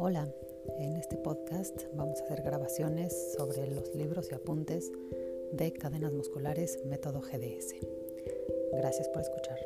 Hola, en este podcast vamos a hacer grabaciones sobre los libros y apuntes de cadenas musculares método GDS. Gracias por escuchar.